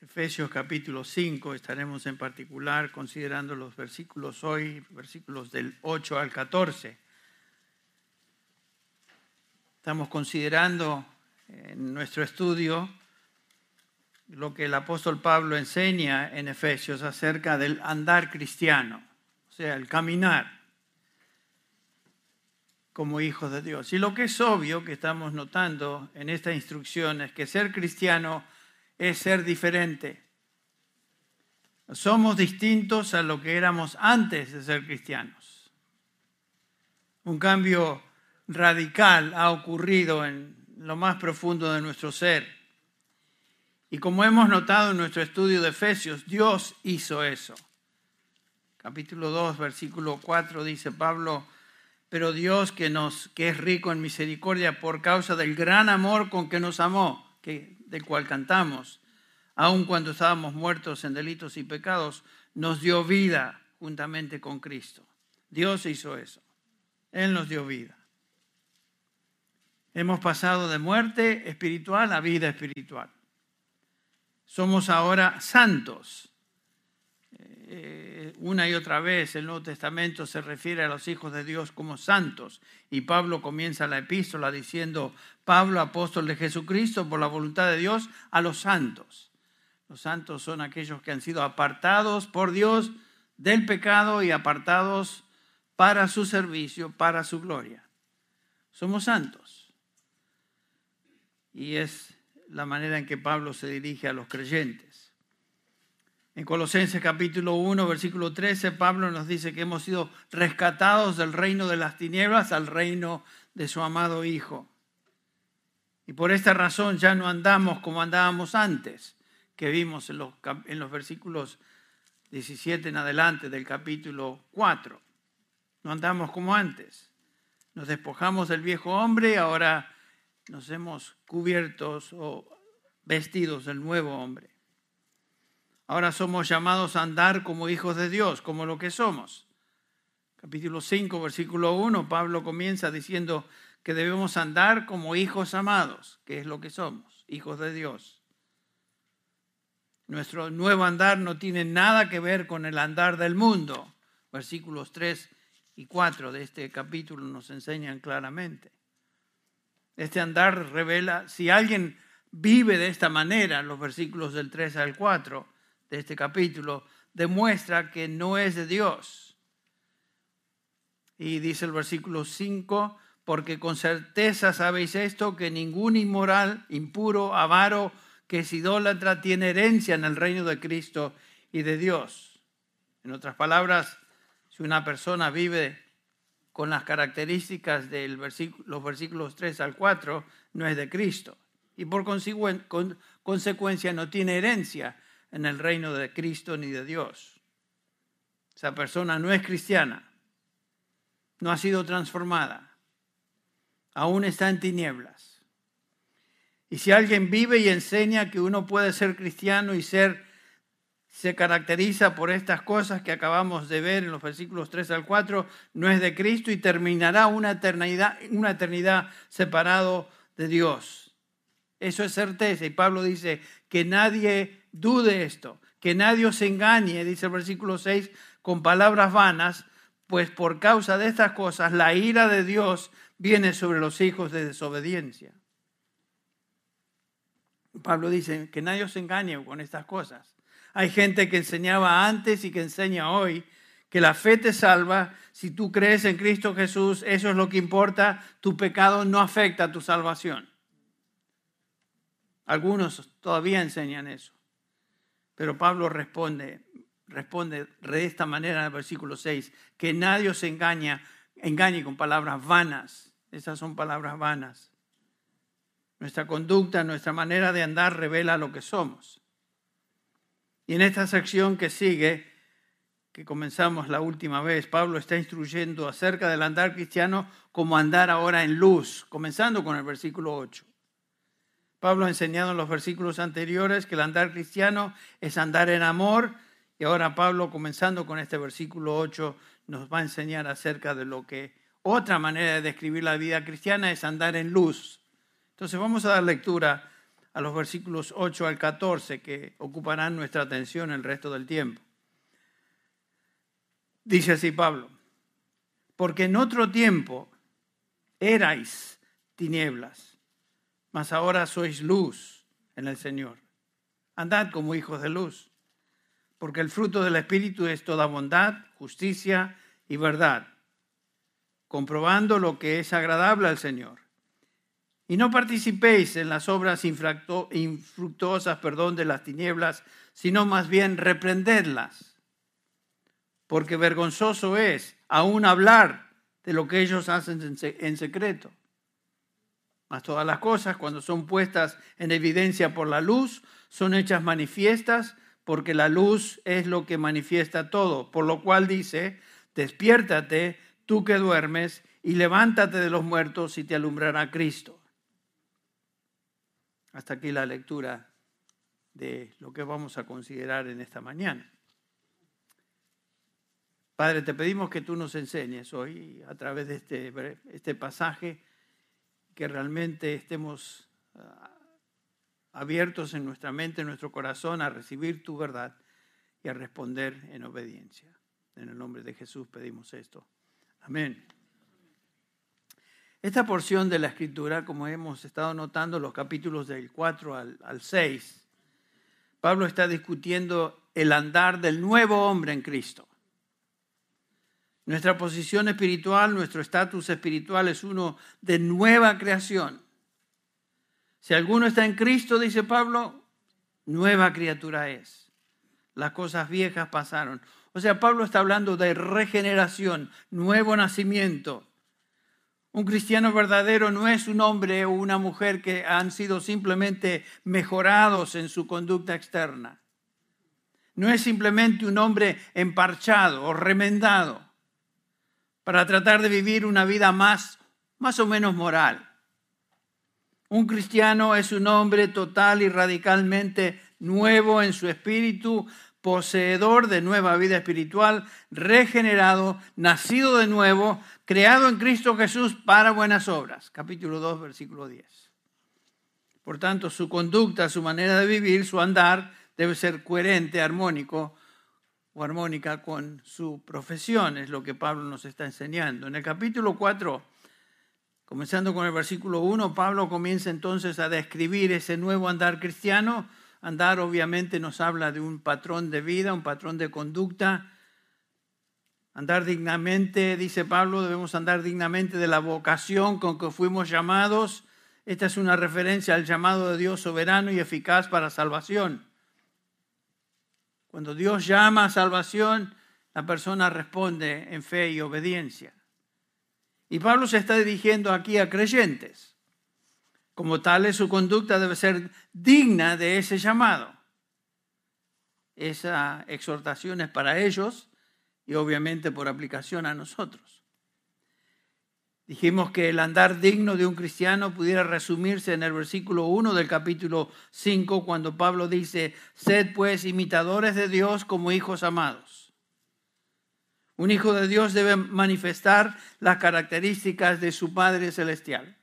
Efesios capítulo 5, estaremos en particular considerando los versículos hoy, versículos del 8 al 14. Estamos considerando en nuestro estudio lo que el apóstol Pablo enseña en Efesios acerca del andar cristiano, o sea, el caminar como hijos de Dios. Y lo que es obvio que estamos notando en esta instrucción es que ser cristiano es ser diferente. Somos distintos a lo que éramos antes de ser cristianos. Un cambio radical ha ocurrido en lo más profundo de nuestro ser. Y como hemos notado en nuestro estudio de Efesios, Dios hizo eso. Capítulo 2, versículo 4 dice Pablo, pero Dios que, nos, que es rico en misericordia por causa del gran amor con que nos amó, que, del cual cantamos, aun cuando estábamos muertos en delitos y pecados, nos dio vida juntamente con Cristo. Dios hizo eso. Él nos dio vida. Hemos pasado de muerte espiritual a vida espiritual somos ahora santos. Eh, una y otra vez el Nuevo Testamento se refiere a los hijos de Dios como santos y Pablo comienza la epístola diciendo, Pablo, apóstol de Jesucristo, por la voluntad de Dios, a los santos. Los santos son aquellos que han sido apartados por Dios del pecado y apartados para su servicio, para su gloria. Somos santos. Y es la manera en que Pablo se dirige a los creyentes. En Colosenses capítulo 1, versículo 13, Pablo nos dice que hemos sido rescatados del reino de las tinieblas al reino de su amado Hijo. Y por esta razón ya no andamos como andábamos antes, que vimos en los, en los versículos 17 en adelante del capítulo 4. No andamos como antes. Nos despojamos del viejo hombre y ahora nos hemos cubiertos o vestidos del nuevo hombre. Ahora somos llamados a andar como hijos de Dios, como lo que somos. Capítulo 5, versículo 1, Pablo comienza diciendo que debemos andar como hijos amados, que es lo que somos, hijos de Dios. Nuestro nuevo andar no tiene nada que ver con el andar del mundo. Versículos 3 y 4 de este capítulo nos enseñan claramente. Este andar revela, si alguien vive de esta manera, los versículos del 3 al 4 de este capítulo, demuestra que no es de Dios. Y dice el versículo 5, porque con certeza sabéis esto, que ningún inmoral, impuro, avaro, que es idólatra, tiene herencia en el reino de Cristo y de Dios. En otras palabras, si una persona vive con las características de los versículos 3 al 4, no es de Cristo. Y por consecuencia no tiene herencia en el reino de Cristo ni de Dios. Esa persona no es cristiana, no ha sido transformada, aún está en tinieblas. Y si alguien vive y enseña que uno puede ser cristiano y ser se caracteriza por estas cosas que acabamos de ver en los versículos 3 al 4, no es de Cristo y terminará una eternidad, una eternidad separado de Dios. Eso es certeza. Y Pablo dice que nadie dude esto, que nadie se engañe, dice el versículo 6, con palabras vanas, pues por causa de estas cosas la ira de Dios viene sobre los hijos de desobediencia. Pablo dice que nadie se engañe con estas cosas. Hay gente que enseñaba antes y que enseña hoy que la fe te salva. Si tú crees en Cristo Jesús, eso es lo que importa. Tu pecado no afecta a tu salvación. Algunos todavía enseñan eso. Pero Pablo responde, responde de esta manera en el versículo 6, que nadie os engaña, engañe con palabras vanas. Esas son palabras vanas. Nuestra conducta, nuestra manera de andar revela lo que somos. Y en esta sección que sigue, que comenzamos la última vez, Pablo está instruyendo acerca del andar cristiano como andar ahora en luz, comenzando con el versículo 8. Pablo ha enseñado en los versículos anteriores que el andar cristiano es andar en amor y ahora Pablo, comenzando con este versículo 8, nos va a enseñar acerca de lo que otra manera de describir la vida cristiana es andar en luz. Entonces vamos a dar lectura a los versículos 8 al 14 que ocuparán nuestra atención el resto del tiempo. Dice así Pablo, porque en otro tiempo erais tinieblas, mas ahora sois luz en el Señor. Andad como hijos de luz, porque el fruto del Espíritu es toda bondad, justicia y verdad, comprobando lo que es agradable al Señor. Y no participéis en las obras infructuosas perdón, de las tinieblas, sino más bien reprendedlas, porque vergonzoso es aún hablar de lo que ellos hacen en secreto. Mas todas las cosas, cuando son puestas en evidencia por la luz, son hechas manifiestas, porque la luz es lo que manifiesta todo. Por lo cual dice, despiértate, tú que duermes, y levántate de los muertos y te alumbrará Cristo. Hasta aquí la lectura de lo que vamos a considerar en esta mañana. Padre, te pedimos que tú nos enseñes hoy a través de este, este pasaje que realmente estemos ah, abiertos en nuestra mente, en nuestro corazón a recibir tu verdad y a responder en obediencia. En el nombre de Jesús pedimos esto. Amén. Esta porción de la escritura, como hemos estado notando, los capítulos del 4 al, al 6, Pablo está discutiendo el andar del nuevo hombre en Cristo. Nuestra posición espiritual, nuestro estatus espiritual es uno de nueva creación. Si alguno está en Cristo, dice Pablo, nueva criatura es. Las cosas viejas pasaron. O sea, Pablo está hablando de regeneración, nuevo nacimiento. Un cristiano verdadero no es un hombre o una mujer que han sido simplemente mejorados en su conducta externa. No es simplemente un hombre emparchado o remendado para tratar de vivir una vida más, más o menos moral. Un cristiano es un hombre total y radicalmente nuevo en su espíritu, poseedor de nueva vida espiritual, regenerado, nacido de nuevo, creado en Cristo Jesús para buenas obras. Capítulo 2, versículo 10. Por tanto, su conducta, su manera de vivir, su andar debe ser coherente, armónico armónica con su profesión, es lo que Pablo nos está enseñando. En el capítulo 4, comenzando con el versículo 1, Pablo comienza entonces a describir ese nuevo andar cristiano. Andar obviamente nos habla de un patrón de vida, un patrón de conducta. Andar dignamente, dice Pablo, debemos andar dignamente de la vocación con que fuimos llamados. Esta es una referencia al llamado de Dios soberano y eficaz para salvación. Cuando Dios llama a salvación, la persona responde en fe y obediencia. Y Pablo se está dirigiendo aquí a creyentes. Como tal, su conducta debe ser digna de ese llamado. Esa exhortación es para ellos y obviamente por aplicación a nosotros. Dijimos que el andar digno de un cristiano pudiera resumirse en el versículo 1 del capítulo 5, cuando Pablo dice, sed pues imitadores de Dios como hijos amados. Un hijo de Dios debe manifestar las características de su Padre Celestial.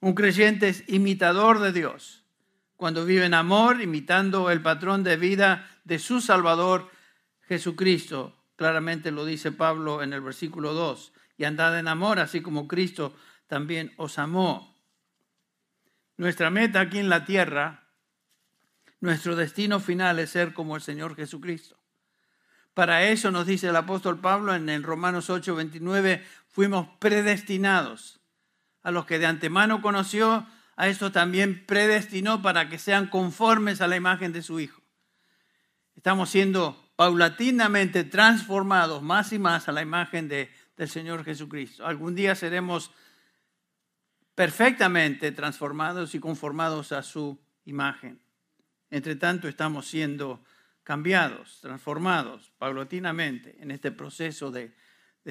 Un creyente es imitador de Dios cuando vive en amor, imitando el patrón de vida de su Salvador Jesucristo. Claramente lo dice Pablo en el versículo 2 y andad en amor, así como Cristo también os amó. Nuestra meta aquí en la tierra, nuestro destino final es ser como el Señor Jesucristo. Para eso nos dice el apóstol Pablo en Romanos 8, 29, fuimos predestinados. A los que de antemano conoció, a estos también predestinó para que sean conformes a la imagen de su Hijo. Estamos siendo paulatinamente transformados más y más a la imagen de del Señor Jesucristo. Algún día seremos perfectamente transformados y conformados a su imagen. Entre tanto, estamos siendo cambiados, transformados paulatinamente en este proceso de,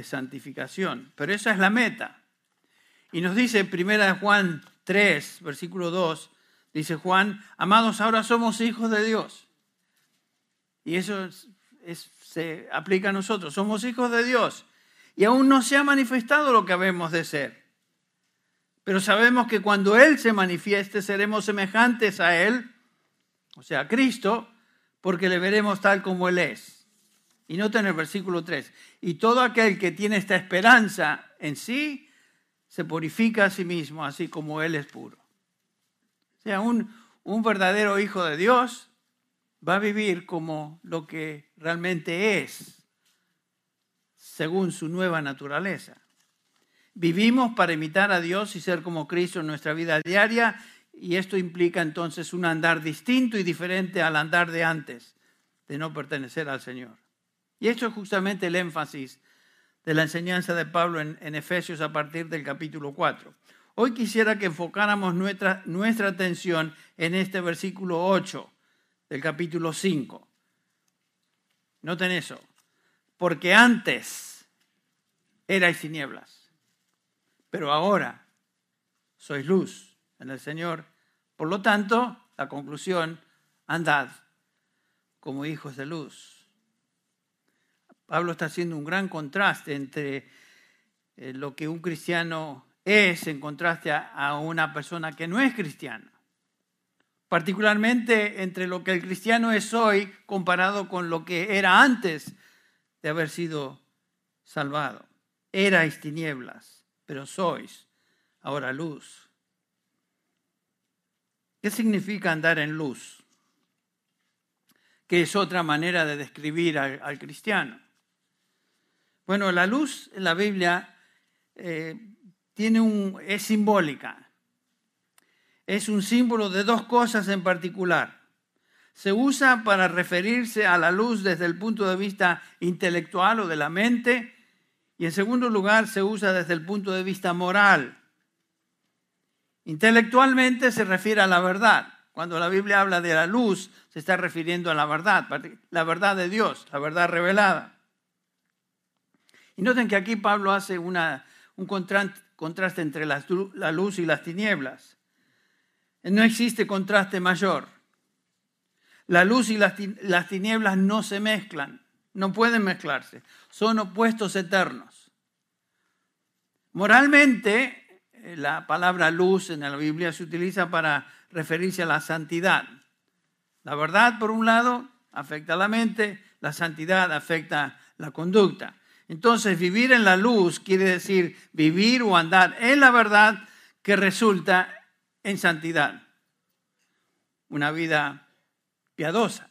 santificación. Pero esa es la meta. Y nos dice de Juan 3, versículo 2, dice Juan, amados, ahora somos hijos de Dios. Y eso se aplica a nosotros, somos hijos de Dios y aún no se ha manifestado lo que habemos de ser. Pero sabemos que cuando Él se manifieste seremos semejantes a Él, o sea, a Cristo, porque le veremos tal como Él es. Y noten el versículo 3. Y todo aquel que tiene esta esperanza en sí, se purifica a sí mismo, así como Él es puro. O sea, un, un verdadero hijo de Dios va a vivir como lo que realmente es, según su nueva naturaleza. Vivimos para imitar a Dios y ser como Cristo en nuestra vida diaria y esto implica entonces un andar distinto y diferente al andar de antes, de no pertenecer al Señor. Y esto es justamente el énfasis de la enseñanza de Pablo en, Efesios a partir del capítulo 4. Hoy quisiera que enfocáramos nuestra, nuestra atención en este versículo 8 del capítulo 5. Noten eso. Porque antes erais tinieblas, pero ahora sois luz en el Señor. Por lo tanto, la conclusión, andad como hijos de luz. Pablo está haciendo un gran contraste entre eh, lo que un cristiano es en contraste a una persona que no es cristiana particularmente entre lo que el cristiano es hoy comparado con lo que era antes de haber sido salvado. Erais tinieblas, pero sois ahora luz. ¿Qué significa andar en luz? Que es otra manera de describir al, cristiano. Bueno, la luz en la Biblia eh, tiene un, es simbólica es un símbolo de dos cosas en particular. Se usa para referirse a la luz desde el punto de vista intelectual o de la mente y en segundo lugar se usa desde el punto de vista moral. Intelectualmente se refiere a la verdad. Cuando la Biblia habla de la luz, se está refiriendo a la verdad, la verdad de Dios, la verdad revelada. Y noten que aquí Pablo hace un contraste entre la luz y las tinieblas. No existe contraste mayor. La luz y las tinieblas no se mezclan, no pueden mezclarse, son opuestos eternos. Moralmente, eh, la palabra luz en la Biblia se utiliza para referirse a la santidad. La verdad, por un lado, afecta a la mente, la santidad afecta la conducta. Entonces, vivir en la luz quiere decir vivir o andar en la verdad que resulta en santidad, una vida piadosa.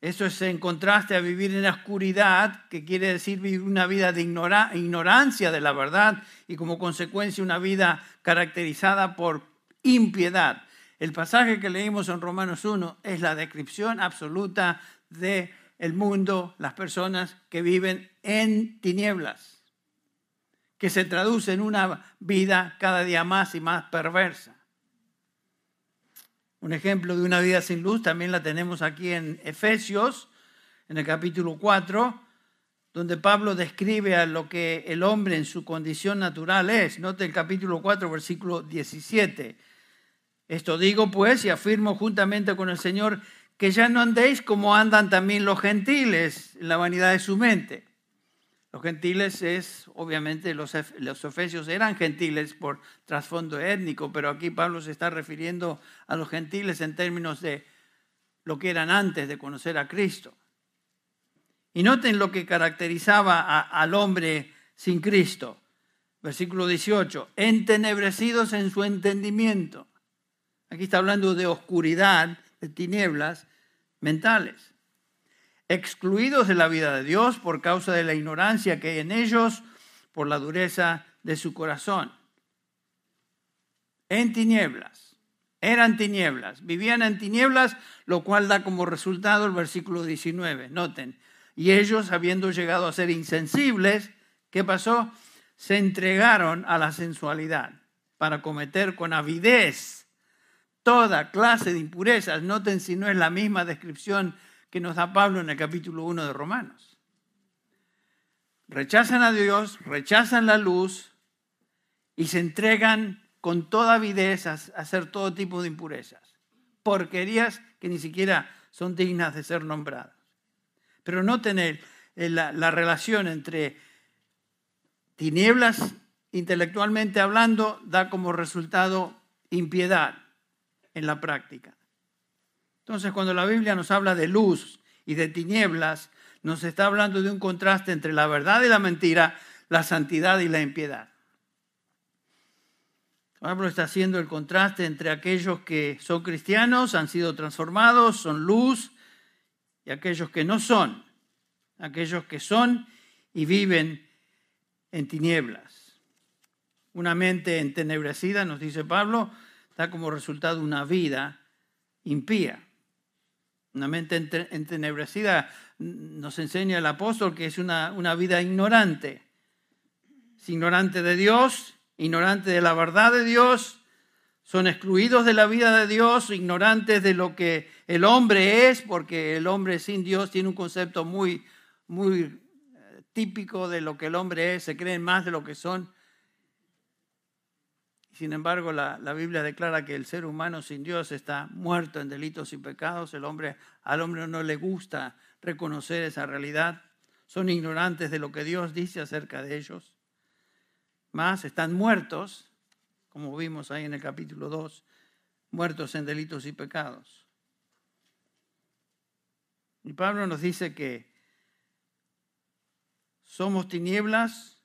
Eso es en contraste a vivir en la oscuridad, que quiere decir vivir una vida de ignorancia de la verdad y como consecuencia una vida caracterizada por impiedad. El pasaje que leímos en Romanos 1 es la descripción absoluta de el mundo, las personas que viven en tinieblas que se traduce en una vida cada día más y más perversa. Un ejemplo de una vida sin luz también la tenemos aquí en Efesios, en el capítulo 4, donde Pablo describe a lo que el hombre en su condición natural es. Note el capítulo 4, versículo 17. Esto digo pues y afirmo juntamente con el Señor que ya no andéis como andan también los gentiles en la vanidad de su mente los gentiles es, obviamente, los, los efesios eran gentiles por trasfondo étnico, pero aquí Pablo se está refiriendo a los gentiles en términos de lo que eran antes de conocer a Cristo. Y noten lo que caracterizaba al hombre sin Cristo. Versículo 18, entenebrecidos en su entendimiento. Aquí está hablando de oscuridad, de tinieblas mentales excluidos de la vida de Dios por causa de la ignorancia que hay en ellos, por la dureza de su corazón. En tinieblas, eran tinieblas, vivían en tinieblas, lo cual da como resultado el versículo 19. Noten, y ellos, habiendo llegado a ser insensibles, ¿qué pasó? Se entregaron a la sensualidad para cometer con avidez toda clase de impurezas. Noten si no es la misma descripción que nos da Pablo en el capítulo 1 de Romanos. Rechazan a Dios, rechazan la luz y se entregan con toda avidez a hacer todo tipo de impurezas. Porquerías que ni siquiera son dignas de ser nombradas. Pero no tener la, la relación entre tinieblas intelectualmente hablando, da como resultado impiedad en la práctica. Entonces, cuando la Biblia nos habla de luz y de tinieblas, nos está hablando de un contraste entre la verdad y la mentira, la santidad y la impiedad. Pablo está haciendo el contraste entre aquellos que son cristianos, han sido transformados, son luz, y aquellos que no son, aquellos que son y viven en tinieblas. Una mente entenebrecida, nos dice Pablo, da como resultado una vida impía. Una mente entenebrecida nos enseña el apóstol que es una, una vida ignorante. Es ignorante de Dios, ignorante de la verdad de Dios, son excluidos de la vida de Dios, ignorantes de lo que el hombre es, porque el hombre sin Dios tiene un concepto muy, muy eh, típico de lo que el hombre es, se creen más de lo que son. Sin embargo, la, Biblia declara que el ser humano sin Dios está muerto en delitos y pecados. El hombre, al hombre no le gusta reconocer esa realidad. Son ignorantes de lo que Dios dice acerca de ellos. Más, están muertos, como vimos ahí en el capítulo 2, muertos en delitos y pecados. Y Pablo nos dice que somos tinieblas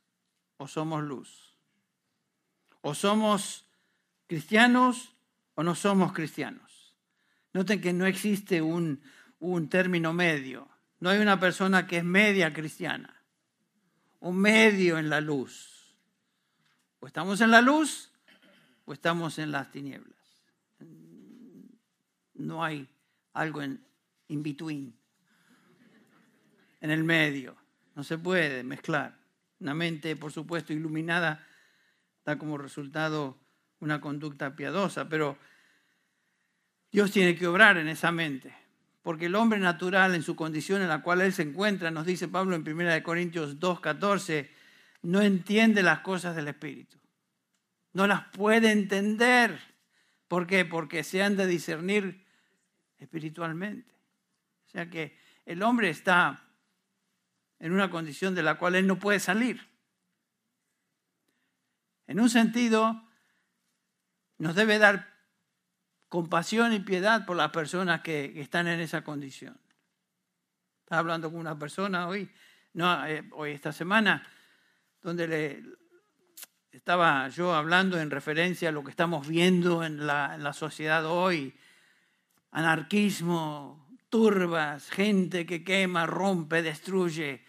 o somos luz. O somos cristianos o no somos cristianos. Noten que no existe un, término medio. No hay una persona que es media cristiana. Un medio en la luz. O estamos en la luz o estamos en las tinieblas. No hay algo en in between, en el medio. No se puede mezclar. Una mente, por supuesto, iluminada como resultado una conducta piadosa, pero Dios tiene que obrar en esa mente, porque el hombre natural en su condición en la cual él se encuentra, nos dice Pablo en 1 Corintios 2.14, no entiende las cosas del Espíritu, no las puede entender. ¿Por qué? Porque se han de discernir espiritualmente. O sea que el hombre está en una condición de la cual él no puede salir. En un sentido, nos debe dar compasión y piedad por las personas que, están en esa condición. Estaba hablando con una persona hoy, eh, hoy esta semana, donde estaba yo hablando en referencia a lo que estamos viendo en la, en la sociedad hoy, anarquismo, turbas, gente que quema, rompe, destruye.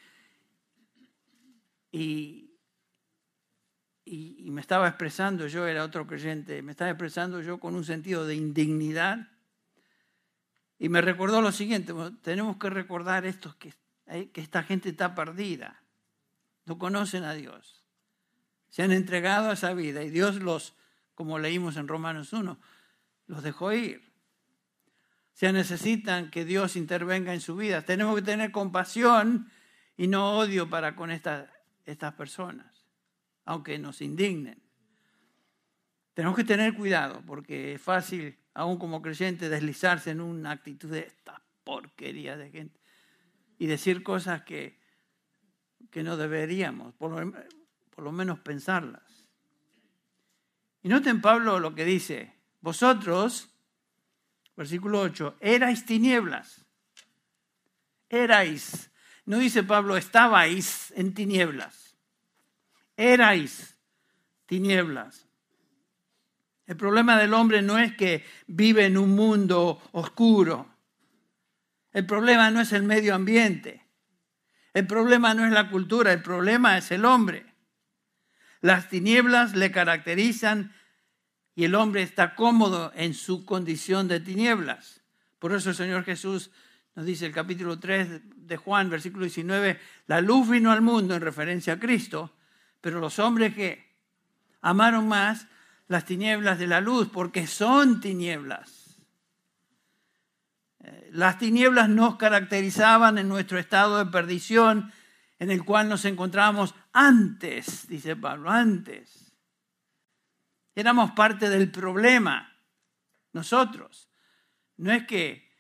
Y, y, me estaba expresando, yo era otro creyente, me estaba expresando yo con un sentido de indignidad. Y me recordó lo siguiente, tenemos que recordar esto, que, eh, que esta gente está perdida, no conocen a Dios, se han entregado a esa vida y Dios los, como leímos en Romanos 1, los dejó ir. O sea, necesitan que Dios intervenga en su vida. Tenemos que tener compasión y no odio para con estas personas aunque nos indignen. Tenemos que tener cuidado porque es fácil, aún como creyente, deslizarse en una actitud de esta porquería de gente y decir cosas que, que no deberíamos, por lo, menos pensarlas. Y noten Pablo lo que dice, vosotros, versículo 8, erais tinieblas, erais, no dice Pablo, estabais en tinieblas erais tinieblas. El problema del hombre no es que vive en un mundo oscuro. El problema no es el medio ambiente. El problema no es la cultura, el problema es el hombre. Las tinieblas le caracterizan y el hombre está cómodo en su condición de tinieblas. Por eso el Señor Jesús nos dice el capítulo 3 de Juan, versículo 19, la luz vino al mundo en referencia a Cristo pero los hombres que amaron más las tinieblas de la luz, porque son tinieblas. Eh, las tinieblas nos caracterizaban en nuestro estado de perdición en el cual nos encontramos antes, dice Pablo, antes. Éramos parte del problema, nosotros. No es que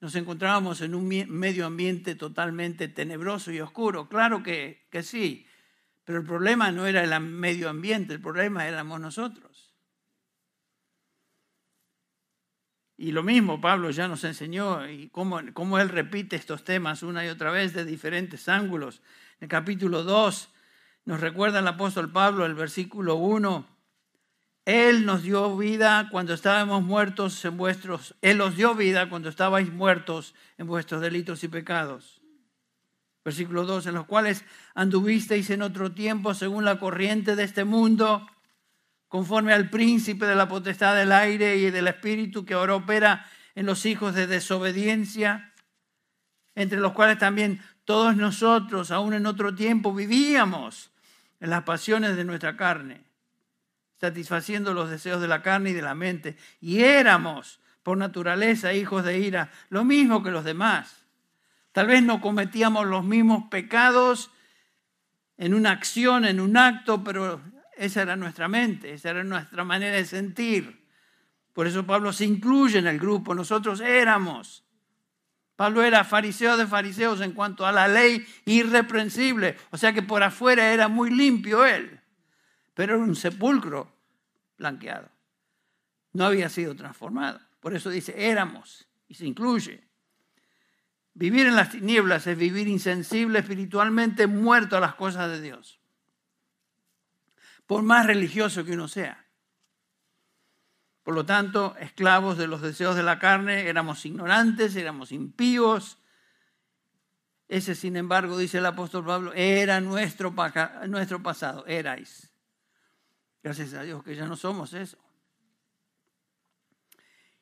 nos encontrábamos en un medio ambiente totalmente tenebroso y oscuro, claro que, que sí, Pero el problema no era el medio ambiente, el problema éramos nosotros. Y lo mismo Pablo ya nos enseñó y cómo, él repite estos temas una y otra vez de diferentes ángulos. En el capítulo 2 nos recuerda el apóstol Pablo el versículo 1. Él nos dio vida cuando estábamos muertos en vuestros, Él os dio vida cuando estabais muertos en vuestros delitos y pecados. Versículo 2, en los cuales anduvisteis en otro tiempo según la corriente de este mundo conforme al príncipe de la potestad del aire y del espíritu que ahora opera en los hijos de desobediencia, entre los cuales también todos nosotros, aún en otro tiempo, vivíamos en las pasiones de nuestra carne, satisfaciendo los deseos de la carne y de la mente, y éramos por naturaleza hijos de ira, lo mismo que los demás. Tal vez no cometíamos los mismos pecados en una acción, en un acto, pero esa era nuestra mente, esa era nuestra manera de sentir. Por eso Pablo se incluye en el grupo. Nosotros éramos. Pablo era fariseo de fariseos en cuanto a la ley irreprensible. O sea que por afuera era muy limpio él. Pero era un sepulcro blanqueado. No había sido transformado. Por eso dice éramos y se incluye. Vivir en las tinieblas es vivir insensible, espiritualmente muerto a las cosas de Dios por más religioso que uno sea. Por lo tanto, esclavos de los deseos de la carne, éramos ignorantes, éramos impíos. Ese, sin embargo, dice el apóstol Pablo, era nuestro, nuestro pasado, erais. Gracias a Dios que ya no somos eso.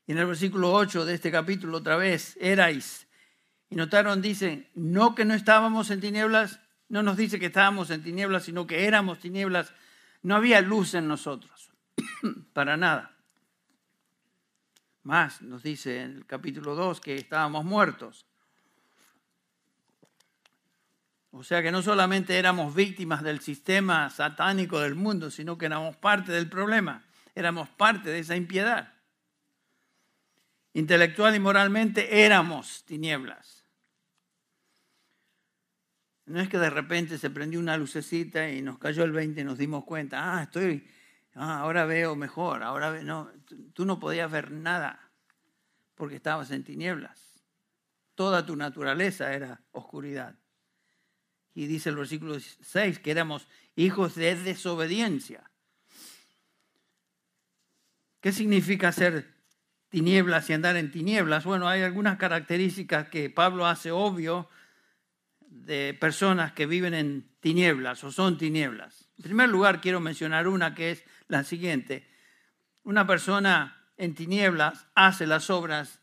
Y en el versículo 8 de este capítulo otra vez, erais. Y notaron, dice, no que no estábamos en tinieblas, no nos dice que estábamos en tinieblas, sino que éramos tinieblas no había luz en nosotros, para nada. Más nos dice en el capítulo 2 que estábamos muertos. O sea que no solamente éramos víctimas del sistema satánico del mundo, sino que éramos parte del problema, éramos parte de esa impiedad. Intelectual y moralmente éramos tinieblas. No es que de repente se prendió una lucecita y nos cayó el 20 y nos dimos cuenta, ah, estoy, ah, ahora veo mejor, ahora no, tú no podías ver nada porque estabas en tinieblas. Toda tu naturaleza era oscuridad. Y dice el versículo 6 que éramos hijos de desobediencia. ¿Qué significa ser tinieblas y andar en tinieblas? Bueno, hay algunas características que Pablo hace obvio de personas que viven en tinieblas o son tinieblas. En primer lugar, quiero mencionar una que es la siguiente. Una persona en tinieblas hace las obras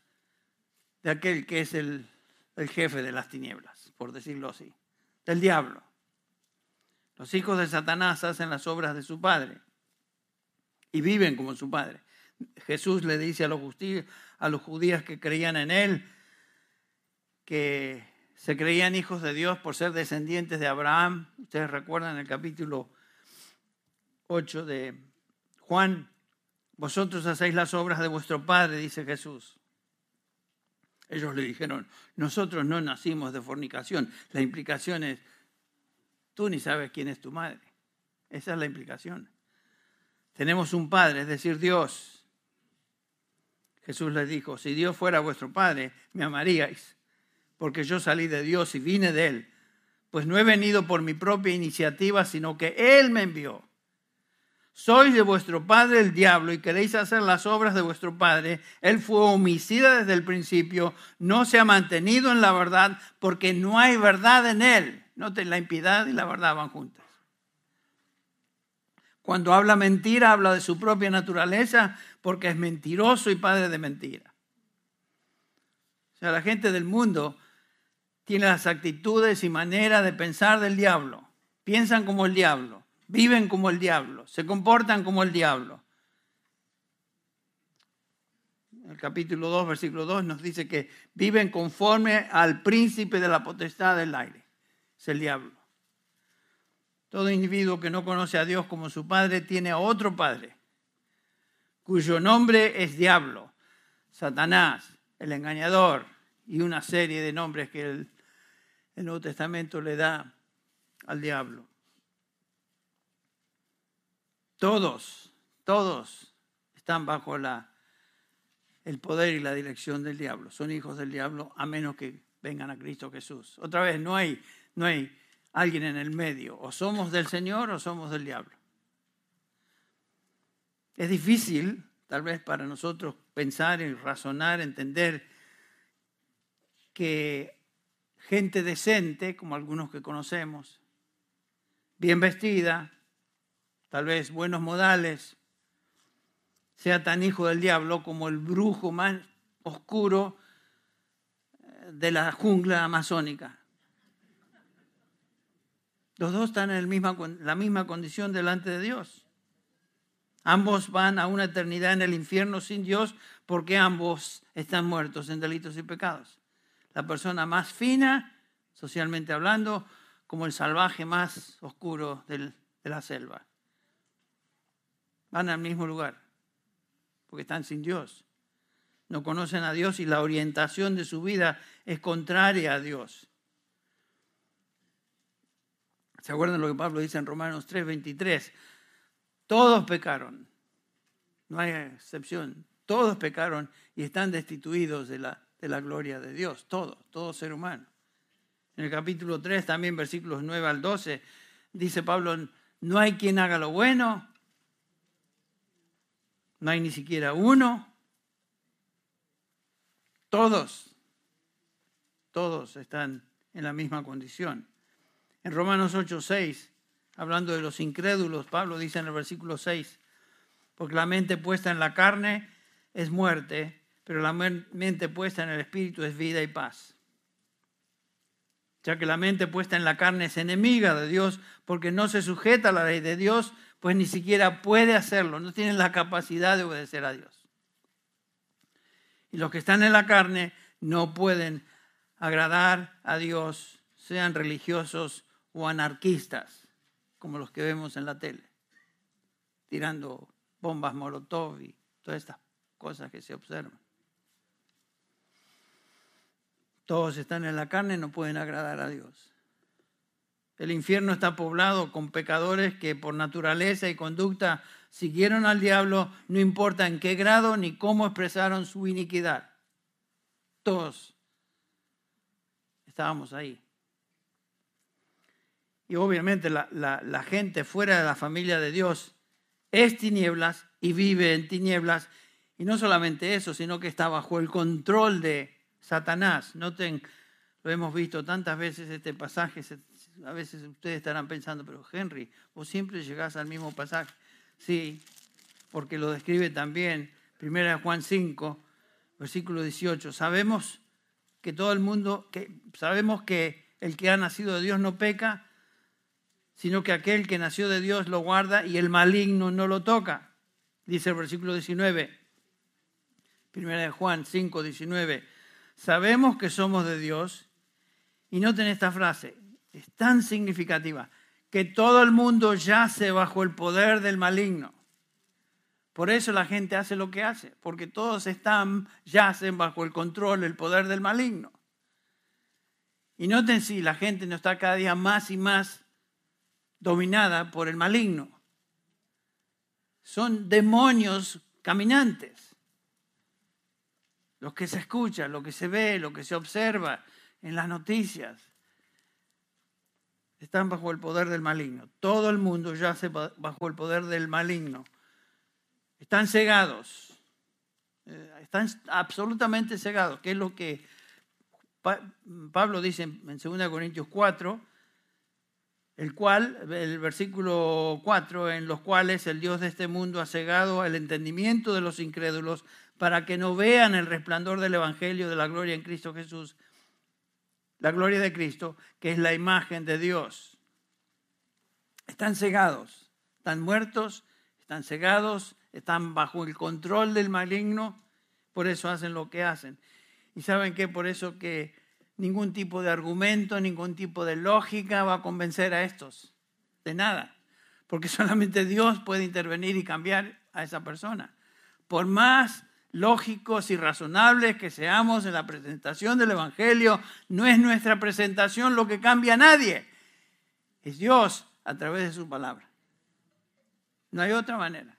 de aquel que es el, jefe de las tinieblas, por decirlo así, del diablo. Los hijos de Satanás hacen las obras de su padre y viven como su padre. Jesús le dice a los, a los judíos que creían en él que se creían hijos de Dios por ser descendientes de Abraham. Ustedes recuerdan el capítulo 8 de Juan. Vosotros hacéis las obras de vuestro Padre, dice Jesús. Ellos le dijeron, nosotros no nacimos de fornicación. La implicación es, tú ni sabes quién es tu madre. Esa es la implicación. Tenemos un Padre, es decir, Dios. Jesús les dijo, si Dios fuera vuestro Padre, me amaríais porque yo salí de Dios y vine de Él. Pues no he venido por mi propia iniciativa, sino que Él me envió. Sois de vuestro padre el diablo y queréis hacer las obras de vuestro padre. Él fue homicida desde el principio, no se ha mantenido en la verdad porque no hay verdad en él. Noten, la impiedad y la verdad van juntas. Cuando habla mentira, habla de su propia naturaleza porque es mentiroso y padre de mentira. O sea, la gente del mundo tienen las actitudes y manera de pensar del diablo. Piensan como el diablo, viven como el diablo, se comportan como el diablo. El capítulo 2, versículo 2 nos dice que viven conforme al príncipe de la potestad del aire. Es el diablo. Todo individuo que no conoce a Dios como su padre tiene a otro padre, cuyo nombre es diablo, Satanás, el engañador, y una serie de nombres que el el Nuevo Testamento le da al diablo. Todos, todos están bajo la, el poder y la dirección del diablo. Son hijos del diablo a menos que vengan a Cristo Jesús. Otra vez, no hay, no hay alguien en el medio. O somos del Señor o somos del diablo. Es difícil, tal vez, para nosotros pensar y razonar, entender que gente decente, como algunos que conocemos, bien vestida, tal vez buenos modales, sea tan hijo del diablo como el brujo más oscuro eh, de la jungla amazónica. Los dos están en la misma condición delante de Dios. Ambos van a una eternidad en el infierno sin Dios porque ambos están muertos en delitos y pecados. La persona más fina, socialmente hablando, como el salvaje más oscuro de la selva. Van al mismo lugar porque están sin Dios. No conocen a Dios y la orientación de su vida es contraria a Dios. ¿Se acuerdan lo que Pablo dice en Romanos 3:23? Todos pecaron, no hay excepción, todos pecaron y están destituidos de la, de la gloria de Dios, todos, todo ser humano. En el capítulo 3, también versículos 9 al 12, dice Pablo, no hay quien haga lo bueno, no hay ni siquiera uno. Todos, todos están en la misma condición. En Romanos 8, 6, hablando de los incrédulos, Pablo dice en el versículo 6, porque la mente puesta en la carne es muerte, pero la mente puesta en el espíritu es vida y paz. Ya que la mente puesta en la carne es enemiga de Dios porque no se sujeta a la ley de Dios, pues ni siquiera puede hacerlo, no tiene la capacidad de obedecer a Dios. Y los que están en la carne no pueden agradar a Dios, sean religiosos o anarquistas, como los que vemos en la tele, tirando bombas molotov y todas estas cosas que se observan. Todos están en la carne no pueden agradar a Dios. El infierno está poblado con pecadores que por naturaleza y conducta siguieron al diablo, no importa en qué grado ni cómo expresaron su iniquidad. Todos estábamos ahí. Y obviamente la, la, gente fuera de la familia de Dios es tinieblas y vive en tinieblas. Y no solamente eso, sino que está bajo el control de Satanás. Noten, lo hemos visto tantas veces este pasaje, a veces ustedes estarán pensando, pero Henry, vos siempre llegás al mismo pasaje. Sí, porque lo describe también, 1 Juan 5, versículo 18. Sabemos que todo el mundo, que, sabemos que el que ha nacido de Dios no peca, sino que aquel que nació de Dios lo guarda y el maligno no lo toca. Dice el versículo 19, 1 Juan 5, 19. Sabemos que somos de Dios y noten esta frase, es tan significativa que todo el mundo yace bajo el poder del maligno. Por eso la gente hace lo que hace, porque todos están, yacen bajo el control, el poder del maligno. Y noten si la gente no está cada día más y más dominada por el maligno. Son demonios caminantes. Los que se escuchan, lo que se ve, lo que se observa en las noticias están bajo el poder del maligno. Todo el mundo yace bajo el poder del maligno. Están cegados. Eh, están absolutamente cegados, que es lo que Pablo dice en 2 Corintios 4, el cual, el versículo 4, en los cuales el Dios de este mundo ha cegado el entendimiento de los incrédulos para que no vean el resplandor del Evangelio de la gloria en Cristo Jesús, la gloria de Cristo, que es la imagen de Dios. Están cegados, están muertos, están cegados, están bajo el control del maligno, por eso hacen lo que hacen. Y saben que por eso que ningún tipo de argumento, ningún tipo de lógica va a convencer a estos de nada, porque solamente Dios puede intervenir y cambiar a esa persona. Por más lógicos y razonables que seamos en la presentación del Evangelio, no es nuestra presentación lo que cambia a nadie, es Dios a través de su palabra. No hay otra manera.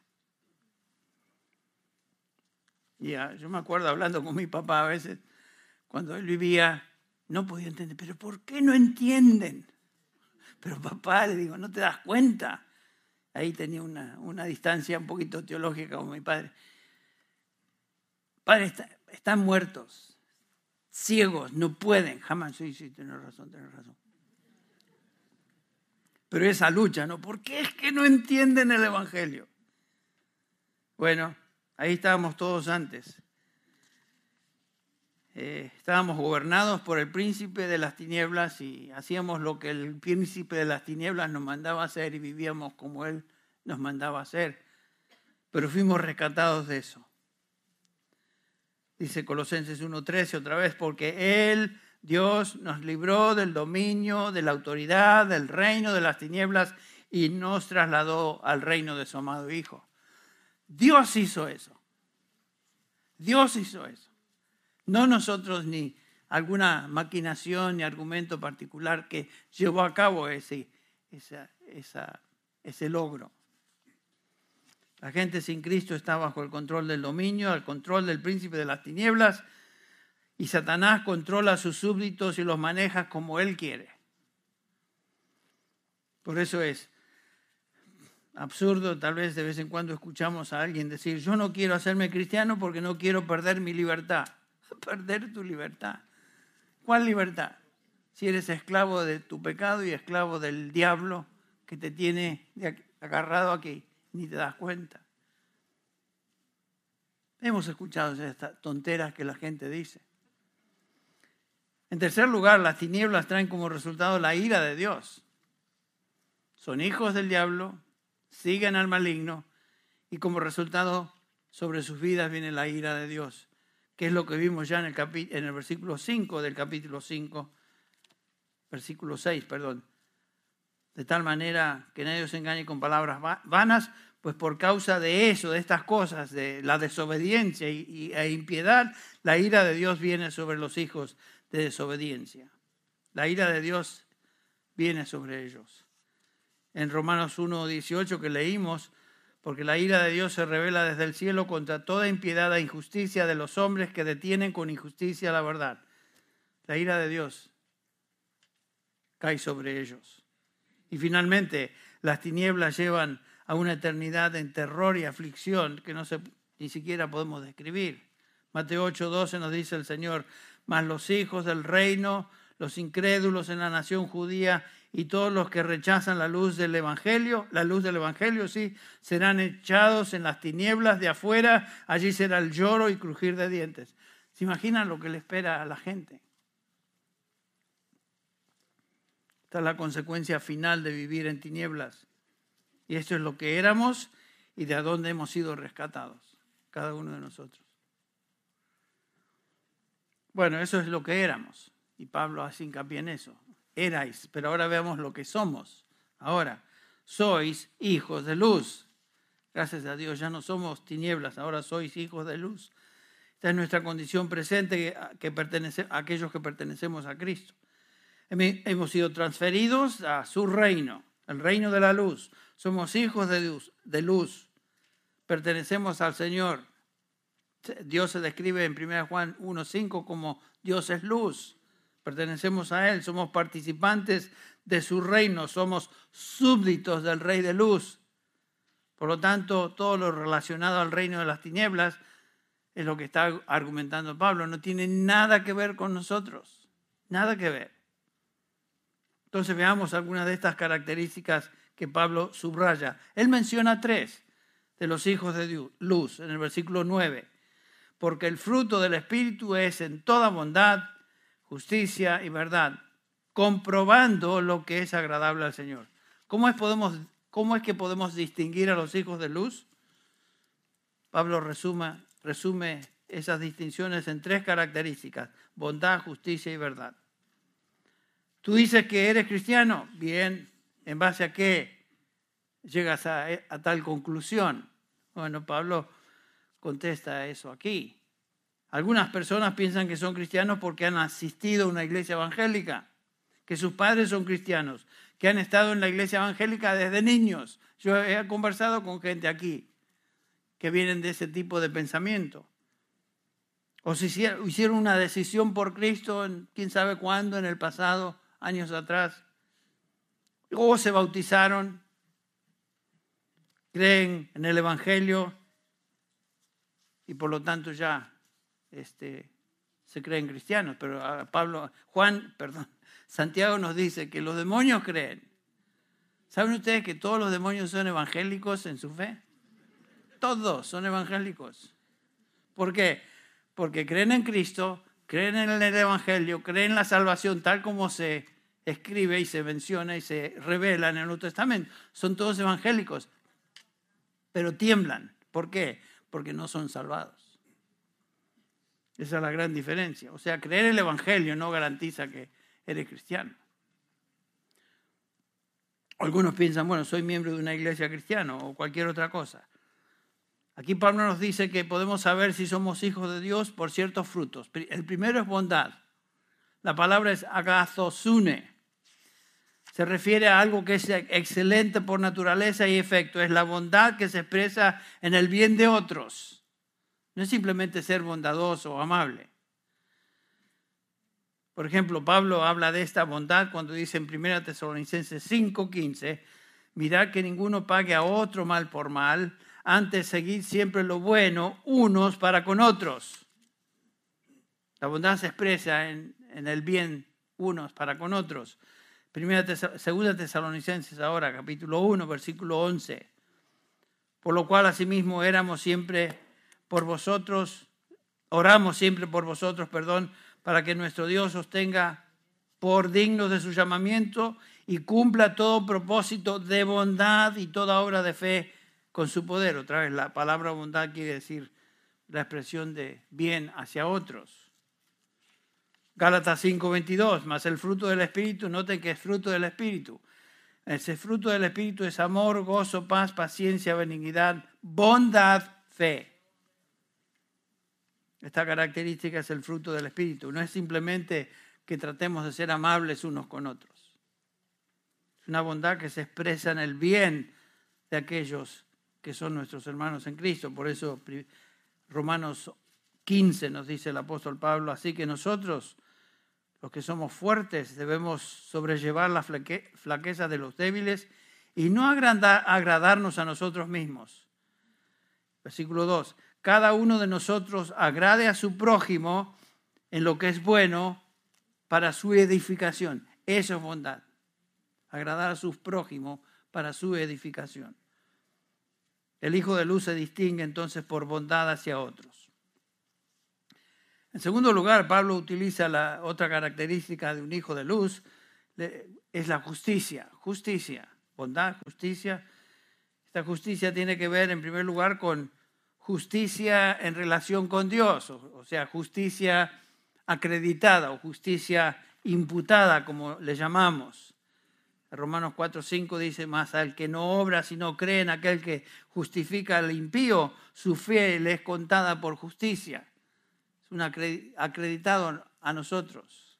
Y yo me acuerdo hablando con mi papá a veces, cuando él vivía, no podía entender, pero ¿por qué no entienden? Pero papá, le digo, ¿no te das cuenta? Ahí tenía una, una distancia un poquito teológica con mi padre. Padre, están muertos, ciegos, no pueden. Jamás, sí, sí, tienes razón, tienes razón. Pero esa lucha, ¿no? ¿Por qué es que no entienden el Evangelio? Bueno, ahí estábamos todos antes. Eh, estábamos gobernados por el príncipe de las tinieblas y hacíamos lo que el príncipe de las tinieblas nos mandaba hacer y vivíamos como él nos mandaba hacer. Pero fuimos rescatados de eso. Dice Colosenses 1.13 otra vez, porque Él, Dios, nos libró del dominio, de la autoridad, del reino de las tinieblas y nos trasladó al reino de su amado Hijo. Dios hizo eso. Dios hizo eso. No nosotros ni alguna maquinación ni argumento particular que llevó a cabo ese, ese logro. La gente sin Cristo está bajo el control del dominio, el control del príncipe de las tinieblas, y Satanás controla a sus súbditos y los maneja como él quiere. Por eso es absurdo, tal vez de vez en cuando escuchamos a alguien decir, yo no quiero hacerme cristiano porque no quiero perder mi libertad. perder tu libertad. ¿Cuál libertad? Si eres esclavo de tu pecado y esclavo del diablo que te tiene agarrado aquí, ni te das cuenta. Hemos escuchado estas tonteras que la gente dice. En tercer lugar, las tinieblas traen como resultado la ira de Dios. Son hijos del diablo, siguen al maligno y como resultado sobre sus vidas viene la ira de Dios que es lo que vimos ya en el, en el versículo 5 del capítulo 5, versículo 6, perdón. De tal manera que nadie os engañe con palabras vanas, pues por causa de eso, de estas cosas, de la desobediencia y, e impiedad, la ira de Dios viene sobre los hijos de desobediencia. La ira de Dios viene sobre ellos. En Romanos 1, 18 que leímos, porque la ira de Dios se revela desde el cielo contra toda impiedad e injusticia de los hombres que detienen con injusticia la verdad. La ira de Dios cae sobre ellos. Y finalmente, las tinieblas llevan a una eternidad en terror y aflicción que no se, ni siquiera podemos describir. Mateo 8:12 nos dice el Señor, mas los hijos del reino, los incrédulos en la nación judía y todos los que rechazan la luz del Evangelio, la luz del Evangelio, sí, serán echados en las tinieblas de afuera, allí será el lloro y crujir de dientes. ¿Se imaginan lo que le espera a la gente? Esta es la consecuencia final de vivir en tinieblas. Y esto es lo que éramos y de a dónde hemos sido rescatados, cada uno de nosotros. Bueno, eso es lo que éramos. Y Pablo hace hincapié en eso erais, pero ahora veamos lo que somos. Ahora, sois hijos de luz. Gracias a Dios, ya no somos tinieblas, ahora sois hijos de luz. Esta es nuestra condición presente que pertenece a aquellos que pertenecemos a Cristo. Hemos sido transferidos a su reino, el reino de la luz. Somos hijos de luz. Pertenecemos al Señor. Dios se describe en 1 Juan 1.5 como Dios es luz pertenecemos a Él, somos participantes de su reino, somos súbditos del Rey de Luz. Por lo tanto, todo lo relacionado al reino de las tinieblas es lo que está argumentando Pablo, no tiene nada que ver con nosotros, nada que ver. Entonces veamos algunas de estas características que Pablo subraya. Él menciona tres de los hijos de luz en el versículo 9, porque el fruto del Espíritu es en toda bondad, justicia y verdad, comprobando lo que es agradable al Señor. ¿Cómo es, que podemos distinguir a los hijos de luz? Pablo resume esas distinciones en tres características, bondad, justicia y verdad. Tú dices que eres cristiano, bien, ¿en base a qué llegas a, tal conclusión? Bueno, Pablo contesta eso aquí. Algunas personas piensan que son cristianos porque han asistido a una iglesia evangélica, que sus padres son cristianos, que han estado en la iglesia evangélica desde niños. Yo he conversado con gente aquí que vienen de ese tipo de pensamiento. O si hicieron una decisión por Cristo, quién sabe cuándo, en el pasado, años atrás. O se bautizaron, creen en el Evangelio y por lo tanto ya este, se creen cristianos. Pero Pablo, Juan, perdón, Santiago nos dice que los demonios creen. ¿Saben ustedes que todos los demonios son evangélicos en su fe? Todos son evangélicos. ¿Por qué? Porque creen en Cristo, creen en el Evangelio, creen en la salvación tal como se escribe y se menciona y se revela en el Nuevo Testamento. Son todos evangélicos, pero tiemblan. ¿Por qué? Porque no son salvados. Esa es la gran diferencia. O sea, creer el Evangelio no garantiza que eres cristiano. Algunos piensan, bueno, soy miembro de una iglesia cristiana o cualquier otra cosa. Aquí Pablo nos dice que podemos saber si somos hijos de Dios por ciertos frutos. El primero es bondad. La palabra es agazosune. Se refiere a algo que es excelente por naturaleza y efecto. Es la bondad que se expresa en el bien de otros. No es simplemente ser bondadoso o amable. Por ejemplo, Pablo habla de esta bondad cuando dice en 1 Tesalonicenses 5:15, mirad que ninguno pague a otro mal por mal, antes seguir siempre lo bueno unos para con otros. La bondad se expresa en, el bien unos para con otros. Primera, segunda Tesalonicenses ahora, capítulo 1, versículo 11. Por lo cual asimismo éramos siempre por vosotros, oramos siempre por vosotros, perdón, para que nuestro Dios os tenga por dignos de su llamamiento y cumpla todo propósito de bondad y toda obra de fe con su poder. Otra vez, la palabra bondad quiere decir la expresión de bien hacia otros. Gálatas 5:22, más el fruto del Espíritu, noten que es fruto del Espíritu. Ese fruto del Espíritu es amor, gozo, paz, paciencia, benignidad, bondad, fe. Esta característica es el fruto del Espíritu. No es simplemente que tratemos de ser amables unos con otros. Es una bondad que se expresa en el bien de aquellos que son nuestros hermanos en Cristo. Por eso Romanos 15 nos dice el apóstol Pablo, así que nosotros, los que somos fuertes, debemos sobrellevar la flaqueza de los débiles y no agradarnos a nosotros mismos. Versículo 2 cada uno de nosotros agrade a su prójimo en lo que es bueno para su edificación. Eso es bondad. Agradar a sus prójimos para su edificación. El Hijo de Luz se distingue entonces por bondad hacia otros. En segundo lugar, Pablo utiliza la otra característica de un Hijo de Luz, es la justicia. Justicia, bondad, justicia. Esta justicia tiene que ver en primer lugar con justicia en relación con Dios, o, sea, justicia acreditada o justicia imputada, como le llamamos. Romanos 4:5 dice más, al que no obra, sino cree en aquel que justifica al impío, su fe le es contada por justicia. Acreditado a nosotros.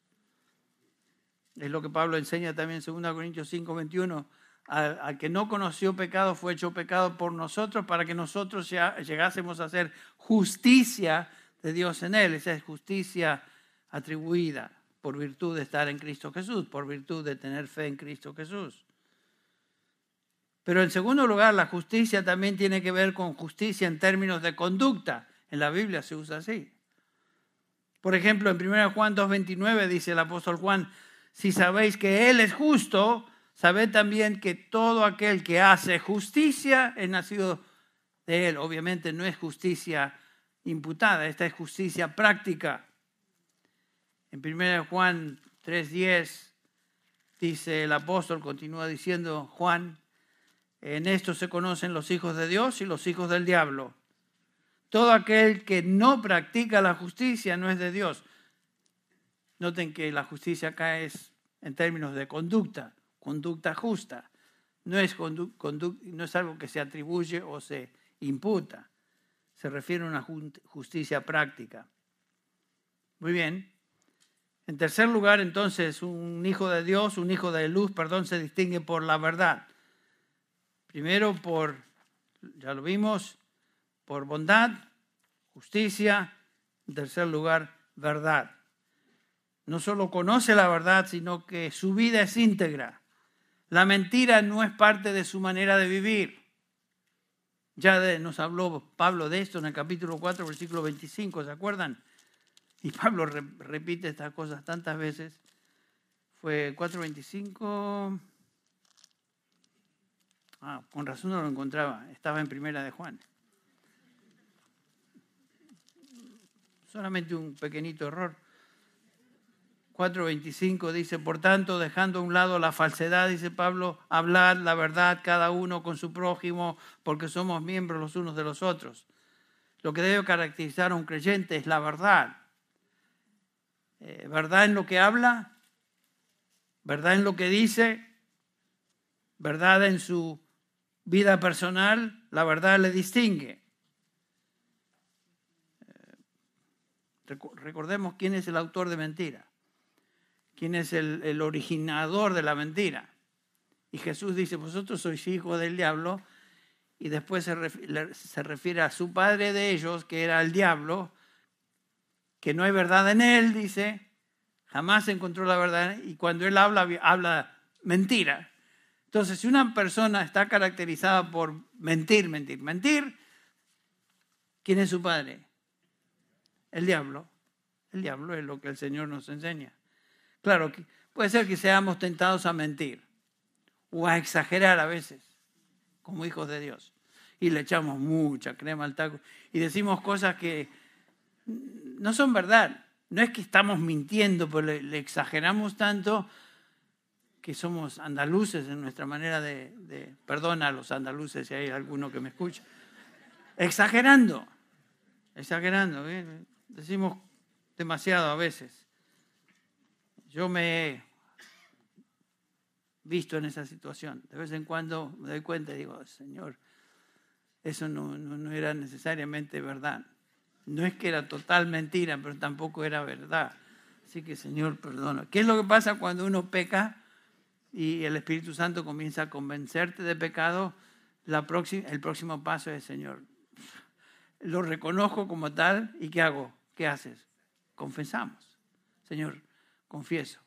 Es lo que Pablo enseña también en 2 Corintios 5:21 al, que no conoció pecado fue hecho pecado por nosotros para que nosotros ya llegásemos a hacer justicia de Dios en él. Esa es justicia atribuida por virtud de estar en Cristo Jesús, por virtud de tener fe en Cristo Jesús. Pero en segundo lugar, la justicia también tiene que ver con justicia en términos de conducta. En la Biblia se usa así. Por ejemplo, en 1 Juan 2.29 dice el apóstol Juan, si sabéis que Él es justo, Sabed también que todo aquel que hace justicia es nacido de él. Obviamente no es justicia imputada, esta es justicia práctica. En 1 Juan 3:10 dice el apóstol, continúa diciendo Juan, en esto se conocen los hijos de Dios y los hijos del diablo. Todo aquel que no practica la justicia no es de Dios. Noten que la justicia acá es en términos de conducta conducta justa. No es, no es algo que se atribuye o se imputa. Se refiere a una justicia práctica. Muy bien. En tercer lugar, entonces, un hijo de Dios, un hijo de luz, perdón, se distingue por la verdad. Primero por, ya lo vimos, por bondad, justicia. En tercer lugar, verdad. No solo conoce la verdad, sino que su vida es íntegra. La mentira no es parte de su manera de vivir. Ya nos habló Pablo de esto en el capítulo 4, versículo 25, ¿se acuerdan? Y Pablo repite estas cosas tantas veces. Fue 4.25. Ah, con razón no lo encontraba. Estaba en primera de Juan. Solamente un pequeñito error. 4.25 dice, por tanto, dejando a un lado la falsedad, dice Pablo, hablad la verdad cada uno con su prójimo, porque somos miembros los unos de los otros. Lo que debe caracterizar a un creyente es la verdad. Eh, verdad en lo que habla, verdad en lo que dice, verdad en su vida personal, la verdad le distingue. Recordemos quién es el autor de mentira, quién es el, originador de la mentira. Y Jesús dice, vosotros sois hijos del diablo, y después se se refiere a su padre de ellos, que era el diablo, que no hay verdad en él, dice, jamás encontró la verdad y cuando él habla, habla mentira. Entonces, si una persona está caracterizada por mentir, mentir, mentir, ¿quién es su padre? El diablo. El diablo es lo que el Señor nos enseña. Claro, puede ser que seamos tentados a mentir o a exagerar a veces, como hijos de Dios. Y le echamos mucha crema al taco y decimos cosas que no son verdad. No es que estamos mintiendo, pero le, exageramos tanto que somos andaluces en nuestra manera de, perdona a los andaluces si hay alguno que me escucha, exagerando, exagerando, decimos demasiado a veces. Yo me he visto en esa situación. De vez en cuando me doy cuenta y digo, Señor, eso no era necesariamente verdad. No es que era total mentira, pero tampoco era verdad. Así que Señor, perdona. ¿Qué es lo que pasa cuando uno peca y el Espíritu Santo comienza a convencerte de pecado? La próxima, el próximo paso es, Señor, lo reconozco como tal y ¿qué hago? ¿Qué haces? Confesamos. Señor, confieso.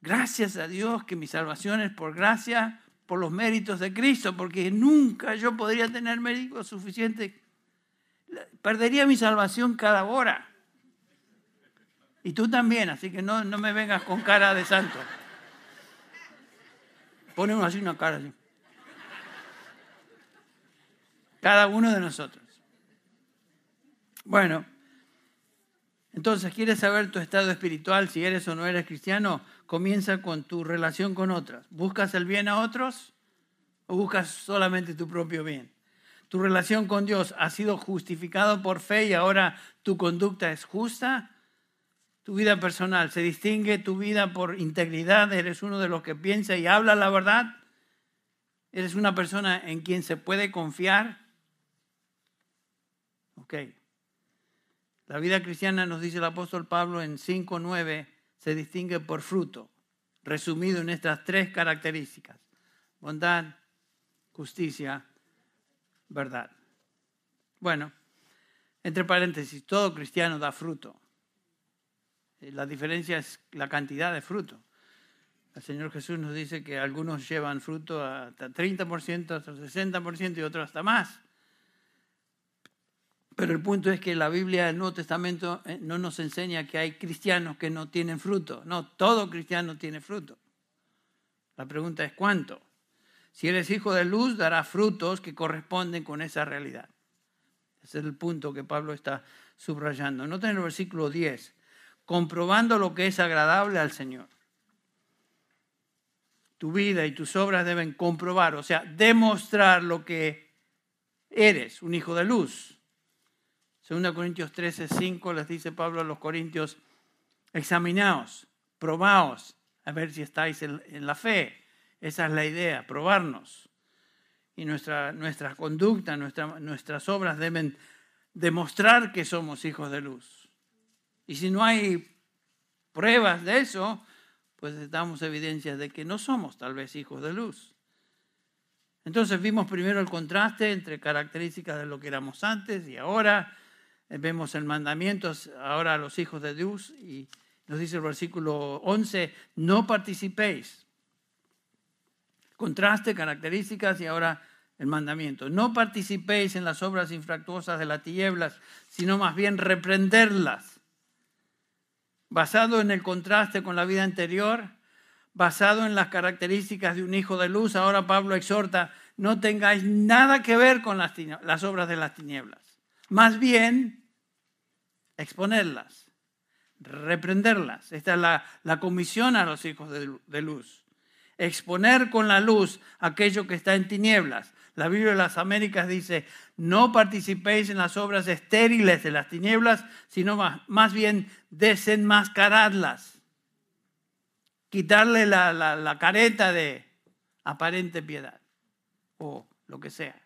Gracias a Dios que mi salvación es por gracia, por los méritos de Cristo, porque nunca yo podría tener méritos suficientes perdería mi salvación cada hora. Y tú también, así que no, no me vengas con cara de santo. Pone uno así una cara así. Cada uno de nosotros. Bueno, entonces, ¿quieres saber tu estado espiritual, si eres o no eres cristiano? Comienza con tu relación con otras. ¿Buscas el bien a otros o buscas solamente tu propio bien? tu relación con Dios ha sido justificado por fe y ahora tu conducta es justa, tu vida personal se distingue tu vida por integridad, eres uno de los que piensa y habla la verdad, eres una persona en quien se puede confiar. Ok. La vida cristiana, nos dice el apóstol Pablo en 5.9, se distingue por fruto, resumido en estas tres características, bondad, justicia verdad. Bueno, entre paréntesis, todo cristiano da fruto. Eh, la diferencia es la cantidad de fruto. El Señor Jesús nos dice que algunos llevan fruto hasta 30%, hasta 60% y otros hasta más. Pero el punto es que la Biblia del Nuevo Testamento eh, no nos enseña que hay cristianos que no tienen fruto. No, todo cristiano tiene fruto. La pregunta es cuánto. Si eres hijo de luz, dará frutos que corresponden con esa realidad. Ese es el punto que Pablo está subrayando. Noten el versículo 10. Comprobando lo que es agradable al Señor. Tu vida y tus obras deben comprobar, o sea, demostrar lo que eres, un hijo de luz. 2 Corintios 13, 5 les dice Pablo a los Corintios, examinaos, probaos, a ver si estáis en la fe. Esa es la idea, probarnos. Y nuestra, nuestra conducta, nuestra, nuestras obras deben demostrar que somos hijos de luz. Y si no hay pruebas de eso, pues damos evidencias de que no somos tal vez hijos de luz. Entonces vimos primero el contraste entre características de lo que éramos antes y ahora. Eh, vemos el mandamiento ahora a los hijos de Dios y nos dice el versículo 11, no participéis. Contraste, características y ahora el mandamiento. No participéis en las obras infractuosas de las tinieblas, sino más bien reprenderlas. Basado en el contraste con la vida anterior, basado en las características de un hijo de luz, ahora Pablo exhorta, no tengáis nada que ver con las, las obras de las tinieblas. Más bien, exponerlas, reprenderlas. Esta es la, comisión a los hijos de, luz. Exponer con la luz aquello que está en tinieblas. La Biblia de las Américas dice, no participéis en las obras estériles de las tinieblas, sino más, más bien desenmascaradlas. Quitarle la, la careta de aparente piedad o lo que sea.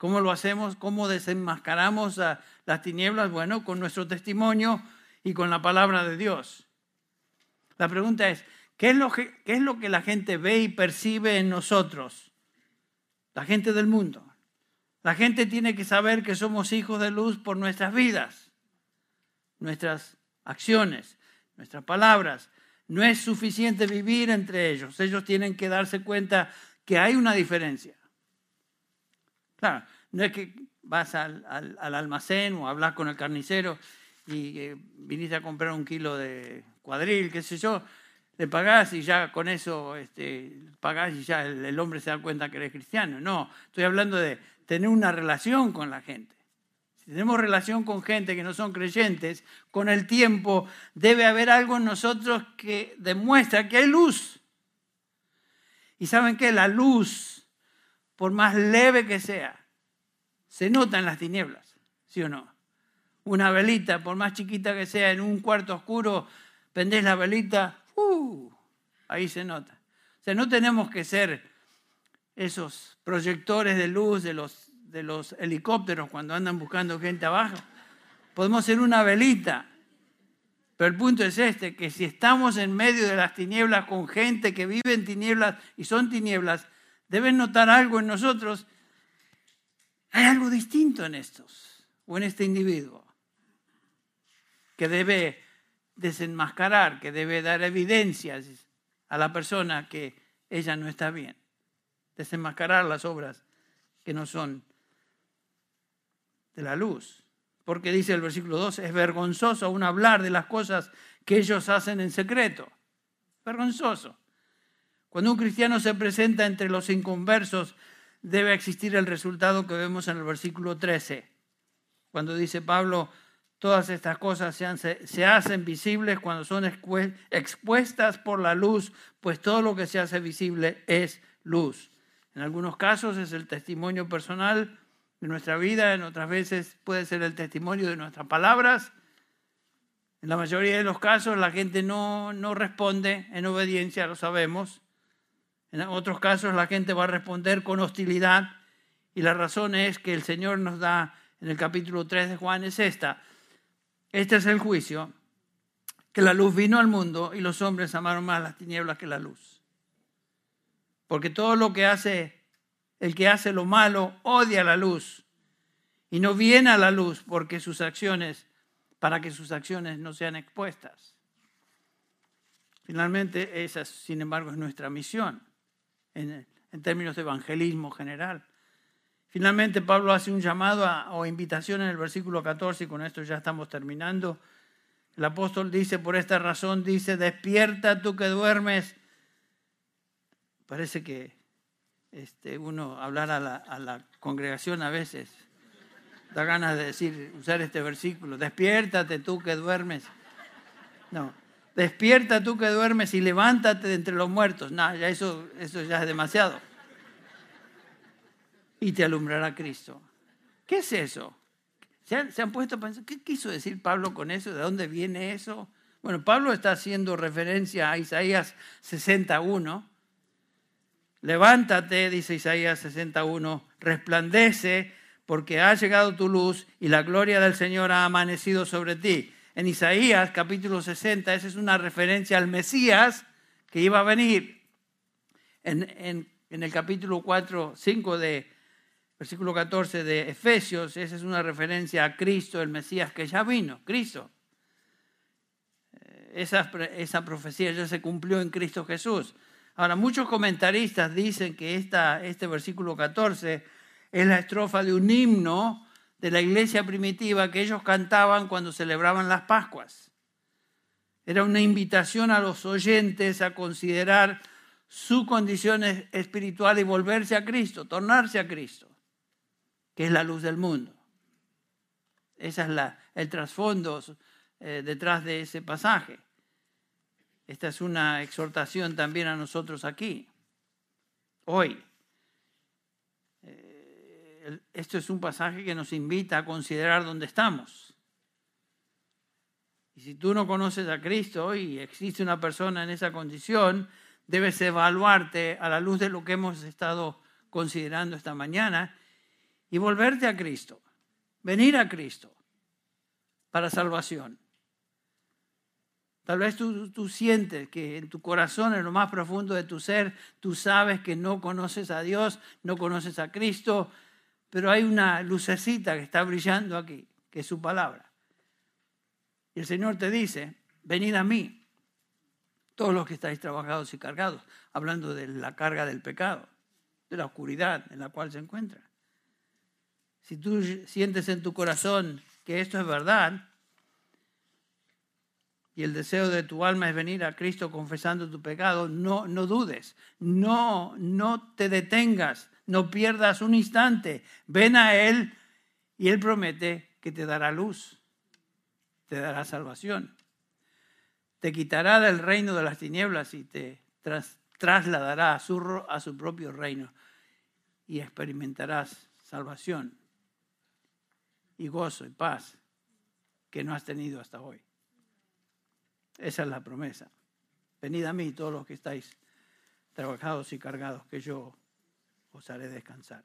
¿Cómo lo hacemos? ¿Cómo desenmascaramos las tinieblas? Bueno, con nuestro testimonio y con la palabra de Dios. La pregunta es, ¿qué es lo que, qué es lo que la gente ve y percibe en nosotros? La gente del mundo. La gente tiene que saber que somos hijos de luz por nuestras vidas, nuestras acciones, nuestras palabras. No es suficiente vivir entre ellos. Ellos tienen que darse cuenta que hay una diferencia. Claro, no es que vas al, almacén o hablas con el carnicero y eh, viniste a comprar un kilo de cuadril, qué sé yo, le pagás y ya con eso este, pagás y ya el, hombre se da cuenta que eres cristiano. No, estoy hablando de tener una relación con la gente. Si tenemos relación con gente que no son creyentes, con el tiempo debe haber algo en nosotros que demuestra que hay luz. Y saben que la luz, por más leve que sea, se nota en las tinieblas, ¿sí o no? Una velita, por más chiquita que sea, en un cuarto oscuro, pendés la velita, uh, ahí se nota. O sea, no tenemos que ser esos proyectores de luz de los, de los helicópteros cuando andan buscando gente abajo. Podemos ser una velita pero el punto es este, que si estamos en medio de las tinieblas con gente que vive en tinieblas y son tinieblas, deben notar algo en nosotros. Hay algo distinto en estos o en este individuo que debe desenmascarar, que debe dar evidencias a la persona que ella no está bien. Desenmascarar las obras que no son de la luz porque dice el versículo 2, es vergonzoso aún hablar de las cosas que ellos hacen en secreto. Vergonzoso. Cuando un cristiano se presenta entre los inconversos, debe existir el resultado que vemos en el versículo 13, cuando dice Pablo, todas estas cosas se, hacen visibles cuando son expuestas por la luz, pues todo lo que se hace visible es luz. En algunos casos es el testimonio personal de nuestra vida, en otras veces puede ser el testimonio de nuestras palabras. En la mayoría de los casos la gente no, no responde en obediencia, lo sabemos. En otros casos la gente va a responder con hostilidad y la razón es que el Señor nos da en el capítulo 3 de Juan es esta. Este es el juicio, que la luz vino al mundo y los hombres amaron más las tinieblas que la luz. Porque todo lo que hace el que hace lo malo odia la luz y no viene a la luz porque sus acciones, para que sus acciones no sean expuestas. Finalmente, esa, sin embargo, es nuestra misión en, términos de evangelismo general. Finalmente, Pablo hace un llamado o invitación en el versículo 14, y con esto ya estamos terminando. El apóstol dice, por esta razón, dice, despierta tú que duermes. Parece que este, uno hablar a la, congregación a veces. Da ganas de decir, usar este versículo, despiértate tú que duermes. No, despierta tú que duermes y levántate de entre los muertos. No, ya eso, eso ya es demasiado. Y te alumbrará Cristo. ¿Qué es eso? ¿Se han, ¿Se han, puesto a pensar, ¿qué quiso decir Pablo con eso? ¿De dónde viene eso? Bueno, Pablo está haciendo referencia a Isaías 61, Levántate, dice Isaías 61, resplandece porque ha llegado tu luz y la gloria del Señor ha amanecido sobre ti. En Isaías capítulo 60, esa es una referencia al Mesías que iba a venir. En, en el capítulo 4, 5 de versículo 14 de Efesios, esa es una referencia a Cristo, el Mesías que ya vino, Cristo. Eh, esa, esa profecía ya se cumplió en Cristo Jesús. Ahora, muchos comentaristas dicen que esta, este versículo 14 es la estrofa de un himno de la iglesia primitiva que ellos cantaban cuando celebraban las Pascuas. Era una invitación a los oyentes a considerar su condición espiritual y volverse a Cristo, tornarse a Cristo que es la luz del mundo. Ese es la, el trasfondo eh, detrás de ese pasaje. Esta es una exhortación también a nosotros aquí, hoy. Esto es un pasaje que nos invita a considerar dónde estamos. Y si tú no conoces a Cristo y existe una persona en esa condición, debes evaluarte a la luz de lo que hemos estado considerando esta mañana y volverte a Cristo, venir a Cristo para salvación. Tal vez tú, tú, sientes que en tu corazón, en lo más profundo de tu ser, tú sabes que no conoces a Dios, no conoces a Cristo, pero hay una lucecita que está brillando aquí, que es su palabra. Y el Señor te dice, venid a mí, todos los que estáis trabajados y cargados, hablando de la carga del pecado, de la oscuridad en la cual se encuentra si tú sientes en tu corazón que esto es verdad, y el deseo de tu alma es venir a Cristo confesando tu pecado, no, no dudes, no, no te detengas, no pierdas un instante. Ven a Él y Él promete que te dará luz, te dará salvación. Te quitará del reino de las tinieblas y te trasladará a su, a su propio reino y experimentarás salvación y gozo y paz que no has tenido hasta hoy. Esa es la promesa. Venid a mí todos los que estáis trabajados y cargados, que yo os haré descansar.